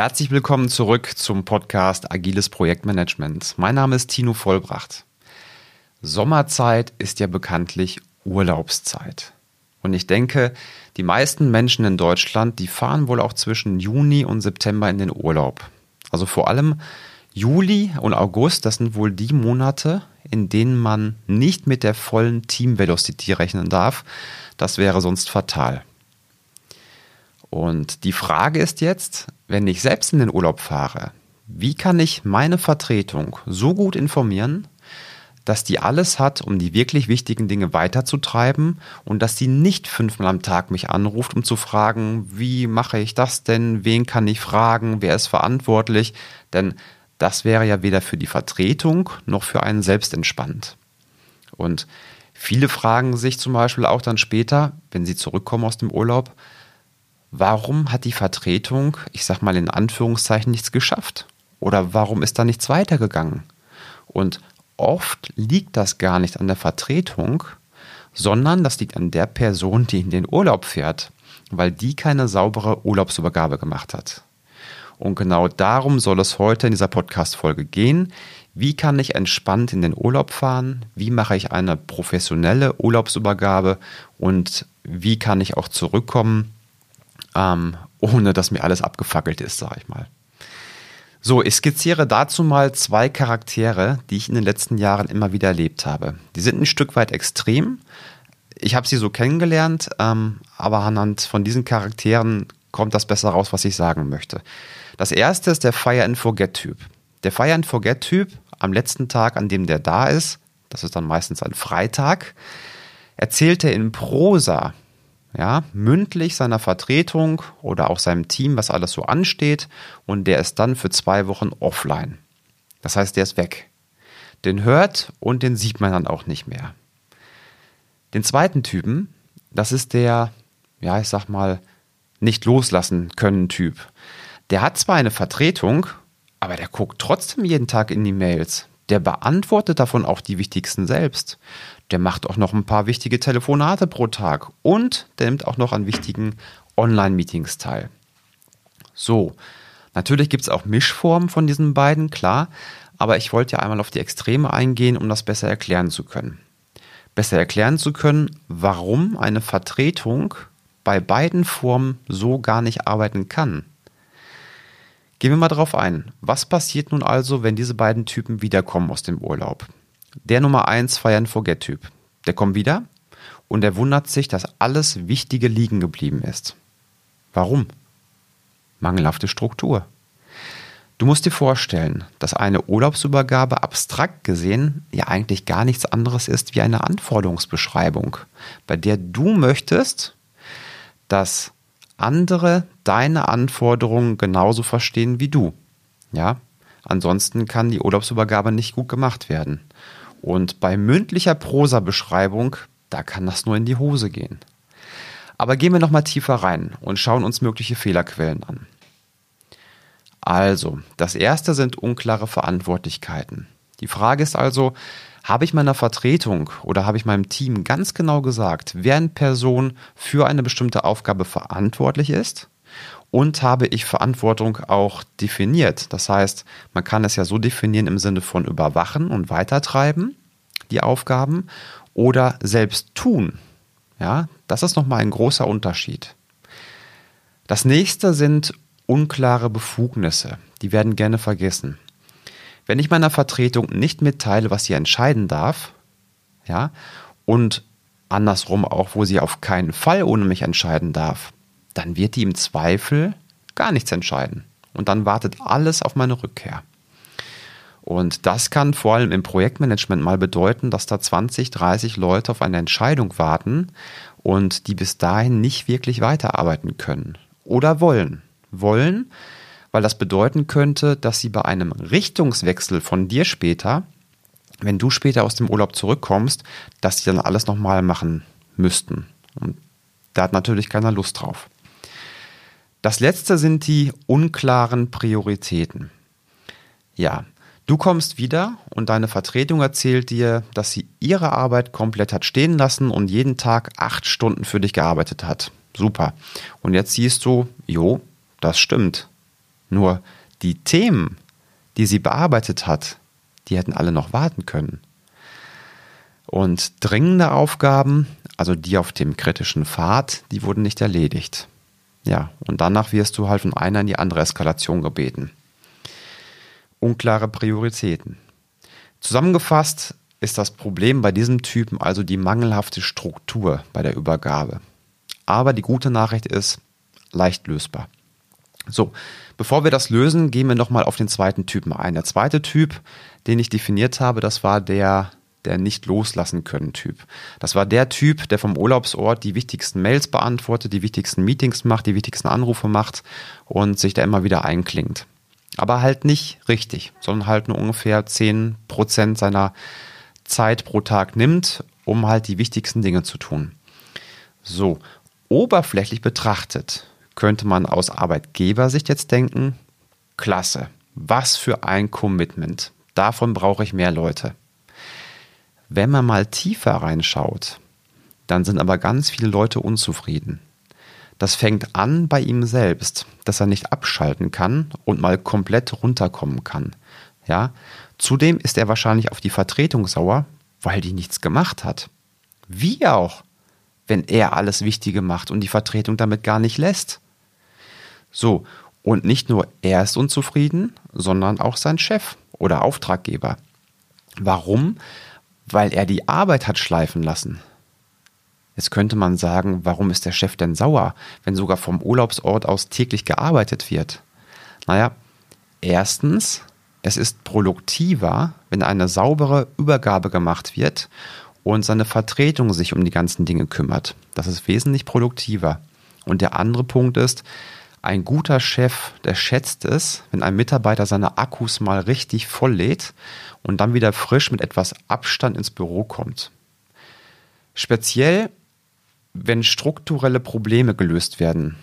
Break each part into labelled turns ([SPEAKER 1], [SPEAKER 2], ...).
[SPEAKER 1] Herzlich willkommen zurück zum Podcast Agiles Projektmanagement. Mein Name ist Tino Vollbracht. Sommerzeit ist ja bekanntlich Urlaubszeit. Und ich denke, die meisten Menschen in Deutschland, die fahren wohl auch zwischen Juni und September in den Urlaub. Also vor allem Juli und August, das sind wohl die Monate, in denen man nicht mit der vollen Team Velocity rechnen darf. Das wäre sonst fatal. Und die Frage ist jetzt, wenn ich selbst in den Urlaub fahre, wie kann ich meine Vertretung so gut informieren, dass die alles hat, um die wirklich wichtigen Dinge weiterzutreiben und dass sie nicht fünfmal am Tag mich anruft, um zu fragen, wie mache ich das denn, wen kann ich fragen, wer ist verantwortlich, denn das wäre ja weder für die Vertretung noch für einen selbst entspannt. Und viele fragen sich zum Beispiel auch dann später, wenn sie zurückkommen aus dem Urlaub, warum hat die Vertretung, ich sag mal in Anführungszeichen, nichts geschafft? Oder warum ist da nichts weitergegangen? Und oft liegt das gar nicht an der Vertretung, sondern das liegt an der Person, die in den Urlaub fährt, weil die keine saubere Urlaubsübergabe gemacht hat. Und genau darum soll es heute in dieser Podcast-Folge gehen. Wie kann ich entspannt in den Urlaub fahren? Wie mache ich eine professionelle Urlaubsübergabe? Und wie kann ich auch zurückkommen ähm, ohne dass mir alles abgefackelt ist, sage ich mal. So, ich skizziere dazu mal zwei Charaktere, die ich in den letzten Jahren immer wieder erlebt habe. Die sind ein Stück weit extrem. Ich habe sie so kennengelernt, ähm, aber anhand von diesen Charakteren kommt das besser raus, was ich sagen möchte. Das erste ist der Fire and Forget Typ. Der Fire and Forget Typ am letzten Tag, an dem der da ist, das ist dann meistens ein Freitag, erzählt er in Prosa ja, mündlich seiner Vertretung oder auch seinem Team, was alles so ansteht, und der ist dann für zwei Wochen offline. Das heißt, der ist weg. Den hört und den sieht man dann auch nicht mehr. Den zweiten Typen, das ist der, ja, ich sag mal, nicht loslassen können Typ. Der hat zwar eine Vertretung, aber der guckt trotzdem jeden Tag in die Mails. Der beantwortet davon auch die wichtigsten selbst. Der macht auch noch ein paar wichtige Telefonate pro Tag und der nimmt auch noch an wichtigen Online-Meetings teil. So, natürlich gibt es auch Mischformen von diesen beiden, klar, aber ich wollte ja einmal auf die Extreme eingehen, um das besser erklären zu können. Besser erklären zu können, warum eine Vertretung bei beiden Formen so gar nicht arbeiten kann. Gehen wir mal drauf ein. Was passiert nun also, wenn diese beiden Typen wiederkommen aus dem Urlaub? Der Nummer 1 Fire and Forget Typ. Der kommt wieder und er wundert sich, dass alles Wichtige liegen geblieben ist. Warum? Mangelhafte Struktur. Du musst dir vorstellen, dass eine Urlaubsübergabe abstrakt gesehen ja eigentlich gar nichts anderes ist wie eine Anforderungsbeschreibung, bei der du möchtest, dass andere deine Anforderungen genauso verstehen wie du. Ja? Ansonsten kann die Urlaubsübergabe nicht gut gemacht werden. Und bei mündlicher Prosa-Beschreibung, da kann das nur in die Hose gehen. Aber gehen wir nochmal tiefer rein und schauen uns mögliche Fehlerquellen an. Also, das erste sind unklare Verantwortlichkeiten. Die Frage ist also, habe ich meiner Vertretung oder habe ich meinem Team ganz genau gesagt, wer eine Person für eine bestimmte Aufgabe verantwortlich ist? Und habe ich Verantwortung auch definiert? Das heißt, man kann es ja so definieren im Sinne von überwachen und weitertreiben, die Aufgaben, oder selbst tun. Ja, das ist nochmal ein großer Unterschied. Das nächste sind unklare Befugnisse. Die werden gerne vergessen. Wenn ich meiner Vertretung nicht mitteile, was sie entscheiden darf, ja, und andersrum auch, wo sie auf keinen Fall ohne mich entscheiden darf, dann wird die im Zweifel gar nichts entscheiden. Und dann wartet alles auf meine Rückkehr. Und das kann vor allem im Projektmanagement mal bedeuten, dass da 20, 30 Leute auf eine Entscheidung warten und die bis dahin nicht wirklich weiterarbeiten können oder wollen. Wollen, weil das bedeuten könnte, dass sie bei einem Richtungswechsel von dir später, wenn du später aus dem Urlaub zurückkommst, dass sie dann alles nochmal machen müssten. Und da hat natürlich keiner Lust drauf. Das letzte sind die unklaren Prioritäten. Ja, du kommst wieder und deine Vertretung erzählt dir, dass sie ihre Arbeit komplett hat stehen lassen und jeden Tag acht Stunden für dich gearbeitet hat. Super. Und jetzt siehst du, jo, das stimmt. Nur die Themen, die sie bearbeitet hat, die hätten alle noch warten können. Und dringende Aufgaben, also die auf dem kritischen Pfad, die wurden nicht erledigt. Ja, und danach wirst du halt von einer in die andere Eskalation gebeten. Unklare Prioritäten. Zusammengefasst ist das Problem bei diesem Typen also die mangelhafte Struktur bei der Übergabe. Aber die gute Nachricht ist, leicht lösbar. So, bevor wir das lösen, gehen wir nochmal auf den zweiten Typen ein. Der zweite Typ, den ich definiert habe, das war der, der nicht loslassen können Typ. Das war der Typ, der vom Urlaubsort die wichtigsten Mails beantwortet, die wichtigsten Meetings macht, die wichtigsten Anrufe macht und sich da immer wieder einklingt. Aber halt nicht richtig, sondern halt nur ungefähr 10% seiner Zeit pro Tag nimmt, um halt die wichtigsten Dinge zu tun. So, oberflächlich betrachtet könnte man aus Arbeitgebersicht jetzt denken, klasse, was für ein Commitment. Davon brauche ich mehr Leute. Wenn man mal tiefer reinschaut, dann sind aber ganz viele Leute unzufrieden. Das fängt an bei ihm selbst, dass er nicht abschalten kann und mal komplett runterkommen kann. Ja, zudem ist er wahrscheinlich auf die Vertretung sauer, weil die nichts gemacht hat. Wie auch, wenn er alles Wichtige macht und die Vertretung damit gar nicht lässt. So, und nicht nur er ist unzufrieden, sondern auch sein Chef oder Auftraggeber. Warum? Weil er die Arbeit hat schleifen lassen. Jetzt könnte man sagen, warum ist der Chef denn sauer, wenn sogar vom Urlaubsort aus täglich gearbeitet wird? Naja, erstens, es ist produktiver, wenn eine saubere Übergabe gemacht wird und seine Vertretung sich um die ganzen Dinge kümmert. Das ist wesentlich produktiver. Und der andere Punkt ist, ein guter Chef, der schätzt es, wenn ein Mitarbeiter seine Akkus mal richtig voll lädt und dann wieder frisch mit etwas Abstand ins Büro kommt. Speziell, wenn strukturelle Probleme gelöst werden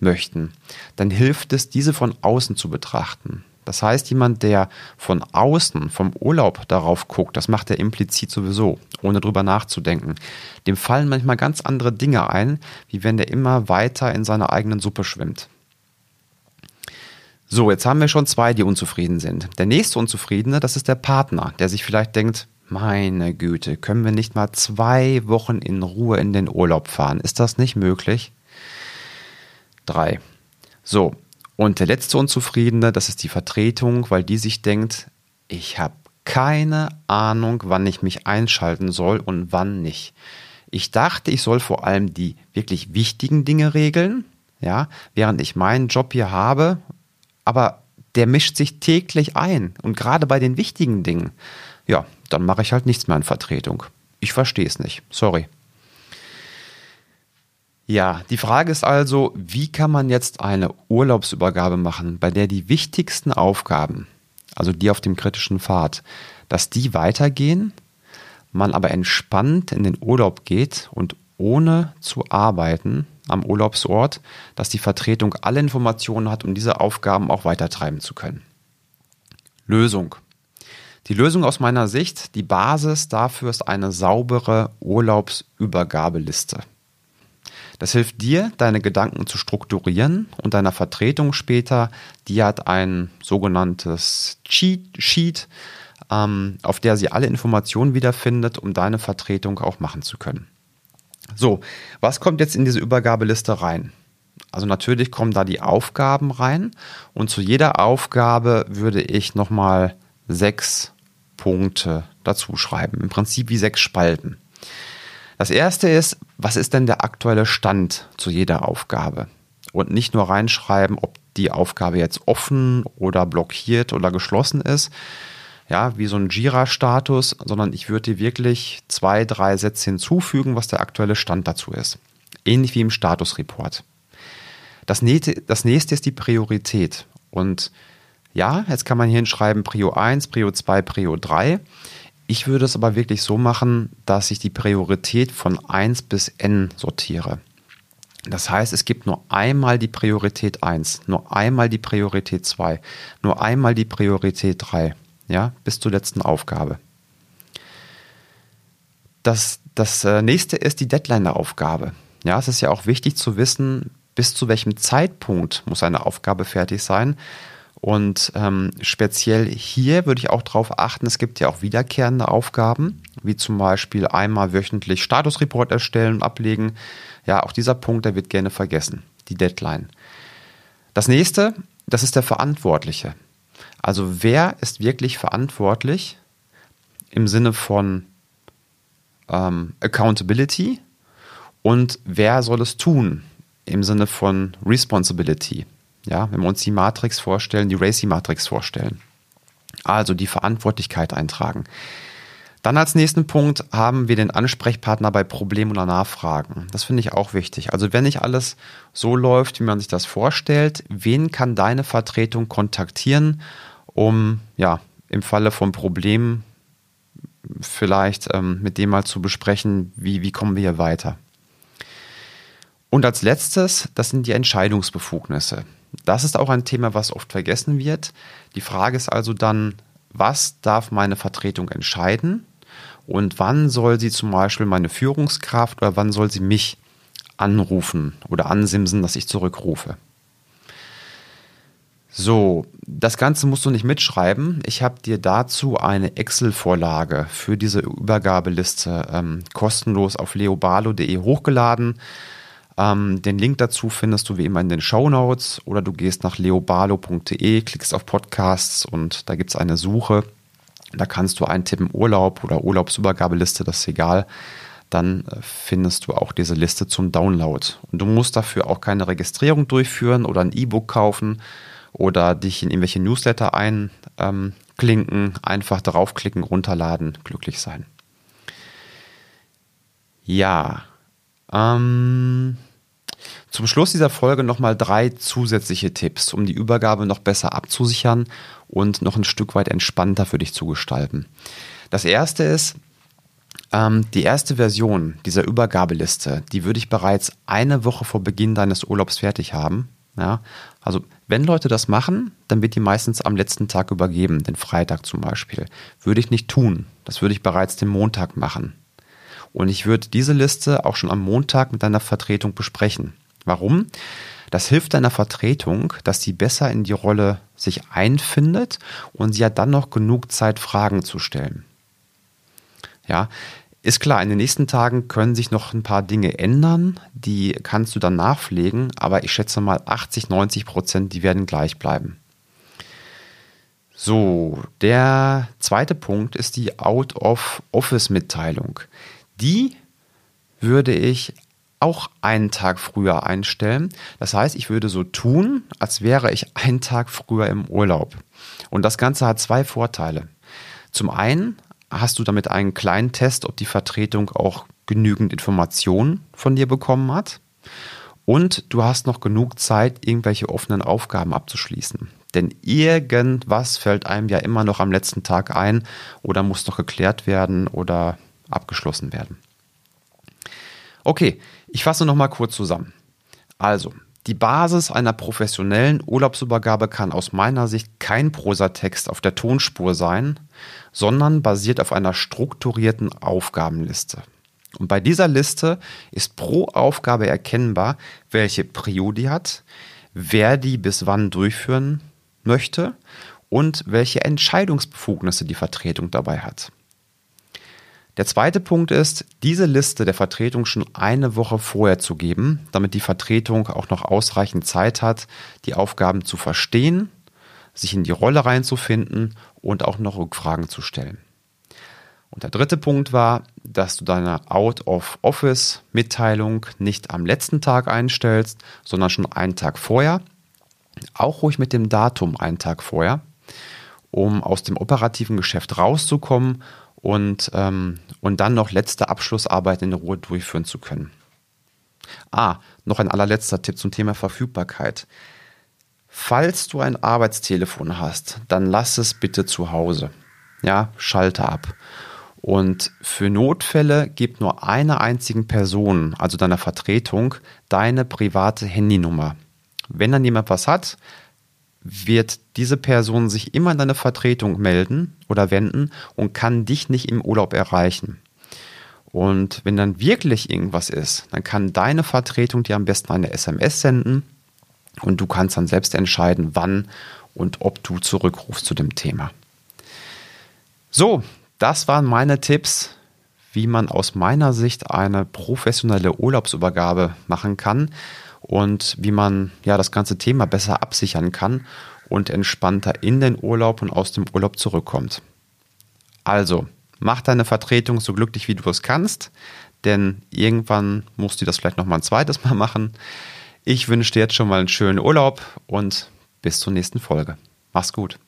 [SPEAKER 1] möchten, dann hilft es, diese von außen zu betrachten. Das heißt, jemand, der von außen, vom Urlaub darauf guckt, das macht er implizit sowieso, ohne drüber nachzudenken. Dem fallen manchmal ganz andere Dinge ein, wie wenn der immer weiter in seiner eigenen Suppe schwimmt. So, jetzt haben wir schon zwei, die unzufrieden sind. Der nächste Unzufriedene, das ist der Partner, der sich vielleicht denkt, meine Güte, können wir nicht mal zwei Wochen in Ruhe in den Urlaub fahren? Ist das nicht möglich? Drei. So, und der letzte Unzufriedene, das ist die Vertretung, weil die sich denkt, ich habe keine Ahnung, wann ich mich einschalten soll und wann nicht. Ich dachte, ich soll vor allem die wirklich wichtigen Dinge regeln, ja, während ich meinen Job hier habe aber der mischt sich täglich ein und gerade bei den wichtigen Dingen, ja, dann mache ich halt nichts mehr in Vertretung. Ich verstehe es nicht. Sorry. Ja, die Frage ist also, wie kann man jetzt eine Urlaubsübergabe machen, bei der die wichtigsten Aufgaben, also die auf dem kritischen Pfad, dass die weitergehen, man aber entspannt in den Urlaub geht und ohne zu arbeiten am Urlaubsort, dass die Vertretung alle Informationen hat, um diese Aufgaben auch weitertreiben zu können. Lösung. Die Lösung aus meiner Sicht, die Basis dafür ist eine saubere Urlaubsübergabeliste. Das hilft dir, deine Gedanken zu strukturieren und deiner Vertretung später, die hat ein sogenanntes Cheat Sheet, ähm, auf der sie alle Informationen wiederfindet, um deine Vertretung auch machen zu können. So, was kommt jetzt in diese Übergabeliste rein? Also natürlich kommen da die Aufgaben rein und zu jeder Aufgabe würde ich nochmal sechs Punkte dazu schreiben. Im Prinzip wie sechs Spalten. Das erste ist, was ist denn der aktuelle Stand zu jeder Aufgabe? Und nicht nur reinschreiben, ob die Aufgabe jetzt offen oder blockiert oder geschlossen ist, ja, wie so ein Jira-Status, sondern ich würde wirklich zwei, drei Sätze hinzufügen, was der aktuelle Stand dazu ist. Ähnlich wie im Statusreport. Das das nächste ist die Priorität. Und ja, jetzt kann man hier hinschreiben Prio 1, Prio 2, Prio 3. Ich würde es aber wirklich so machen, dass ich die Priorität von 1 bis n sortiere. Das heißt, es gibt nur einmal die Priorität 1, nur einmal die Priorität 2, nur einmal die Priorität 3 ja, bis zur letzten Aufgabe. Das, das äh, nächste ist die Deadline der Aufgabe. Ja, es ist ja auch wichtig zu wissen, bis zu welchem Zeitpunkt muss eine Aufgabe fertig sein. Und ähm, speziell hier würde ich auch darauf achten, es gibt ja auch wiederkehrende Aufgaben, wie zum Beispiel einmal wöchentlich Statusreport erstellen und ablegen. Ja, auch dieser Punkt, der wird gerne vergessen, die Deadline. Das nächste, das ist der Verantwortliche. Also wer ist wirklich verantwortlich im Sinne von ähm, Accountability und wer soll es tun im Sinne von Responsibility? Ja, wenn wir uns die Matrix vorstellen, die Racy-Matrix vorstellen. Also die Verantwortlichkeit eintragen. Dann als nächsten Punkt haben wir den Ansprechpartner bei Problemen oder Nachfragen. Das finde ich auch wichtig. Also wenn nicht alles so läuft, wie man sich das vorstellt, wen kann deine Vertretung kontaktieren, um ja im Falle von Problemen vielleicht ähm, mit dem mal zu besprechen, wie, wie kommen wir hier weiter. Und als letztes, das sind die Entscheidungsbefugnisse. Das ist auch ein Thema, was oft vergessen wird. Die Frage ist also dann, was darf meine Vertretung entscheiden und wann soll sie zum Beispiel meine Führungskraft oder wann soll sie mich anrufen oder ansimsen, dass ich zurückrufe. So, das Ganze musst du nicht mitschreiben. Ich habe dir dazu eine Excel-Vorlage für diese Übergabeliste ähm, kostenlos auf leobalo.de hochgeladen. Ähm, den Link dazu findest du wie immer in den Show Notes oder du gehst nach leobalo.de, klickst auf Podcasts und da gibt es eine Suche. Da kannst du eintippen Urlaub oder Urlaubsübergabeliste, das ist egal. Dann äh, findest du auch diese Liste zum Download. Und du musst dafür auch keine Registrierung durchführen oder ein E-Book kaufen oder dich in irgendwelche Newsletter einklinken, einfach draufklicken, runterladen, glücklich sein. Ja, ähm, zum Schluss dieser Folge nochmal drei zusätzliche Tipps, um die Übergabe noch besser abzusichern und noch ein Stück weit entspannter für dich zu gestalten. Das erste ist, ähm, die erste Version dieser Übergabeliste, die würde ich bereits eine Woche vor Beginn deines Urlaubs fertig haben. Ja, also wenn Leute das machen, dann wird die meistens am letzten Tag übergeben, den Freitag zum Beispiel. Würde ich nicht tun. Das würde ich bereits den Montag machen. Und ich würde diese Liste auch schon am Montag mit deiner Vertretung besprechen. Warum? Das hilft deiner Vertretung, dass sie besser in die Rolle sich einfindet und sie hat dann noch genug Zeit, Fragen zu stellen. Ja, ist klar, in den nächsten Tagen können sich noch ein paar Dinge ändern, die kannst du dann nachpflegen, aber ich schätze mal 80, 90 Prozent, die werden gleich bleiben. So, der zweite Punkt ist die Out-of-Office-Mitteilung. Die würde ich auch einen Tag früher einstellen. Das heißt, ich würde so tun, als wäre ich einen Tag früher im Urlaub. Und das Ganze hat zwei Vorteile. Zum einen hast du damit einen kleinen Test, ob die Vertretung auch genügend Informationen von dir bekommen hat. Und du hast noch genug Zeit, irgendwelche offenen Aufgaben abzuschließen. Denn irgendwas fällt einem ja immer noch am letzten Tag ein oder muss noch geklärt werden oder abgeschlossen werden. Okay, ich fasse noch mal kurz zusammen. Also, die Basis einer professionellen Urlaubsübergabe kann aus meiner Sicht kein Prosatext auf der Tonspur sein, sondern basiert auf einer strukturierten Aufgabenliste. Und bei dieser Liste ist pro Aufgabe erkennbar, welche Prio die hat, wer die bis wann durchführen möchte und welche Entscheidungsbefugnisse die Vertretung dabei hat. Der zweite Punkt ist, diese Liste der Vertretung schon eine Woche vorher zu geben, damit die Vertretung auch noch ausreichend Zeit hat, die Aufgaben zu verstehen, sich in die Rolle reinzufinden und auch noch Rückfragen zu stellen. Und der dritte Punkt war, dass du deine Out-of-Office-Mitteilung nicht am letzten Tag einstellst, sondern schon einen Tag vorher. Auch ruhig mit dem Datum einen Tag vorher, um aus dem operativen Geschäft rauszukommen und, ähm, und dann noch letzte Abschlussarbeit in Ruhe durchführen zu können. Ah, noch ein allerletzter Tipp zum Thema Verfügbarkeit. Falls du ein Arbeitstelefon hast, dann lass es bitte zu Hause. Ja, schalte ab. Und für Notfälle gib nur einer einzigen Person, also deiner Vertretung, deine private Handynummer. Wenn dann jemand was hat, wird diese Person sich immer in deine Vertretung melden oder wenden und kann dich nicht im Urlaub erreichen. Und wenn dann wirklich irgendwas ist, dann kann deine Vertretung dir am besten eine SMS senden und du kannst dann selbst entscheiden, wann und ob du zurückrufst zu dem Thema. So, das waren meine Tipps, wie man aus meiner Sicht eine professionelle Urlaubsübergabe machen kann und wie man ja das ganze Thema besser absichern kann und entspannter in den Urlaub und aus dem Urlaub zurückkommt. Also, mach deine Vertretung so glücklich wie du es kannst, denn irgendwann musst du das vielleicht noch mal ein zweites Mal machen. Ich wünsche dir jetzt schon mal einen schönen Urlaub und bis zur nächsten Folge. Mach's gut.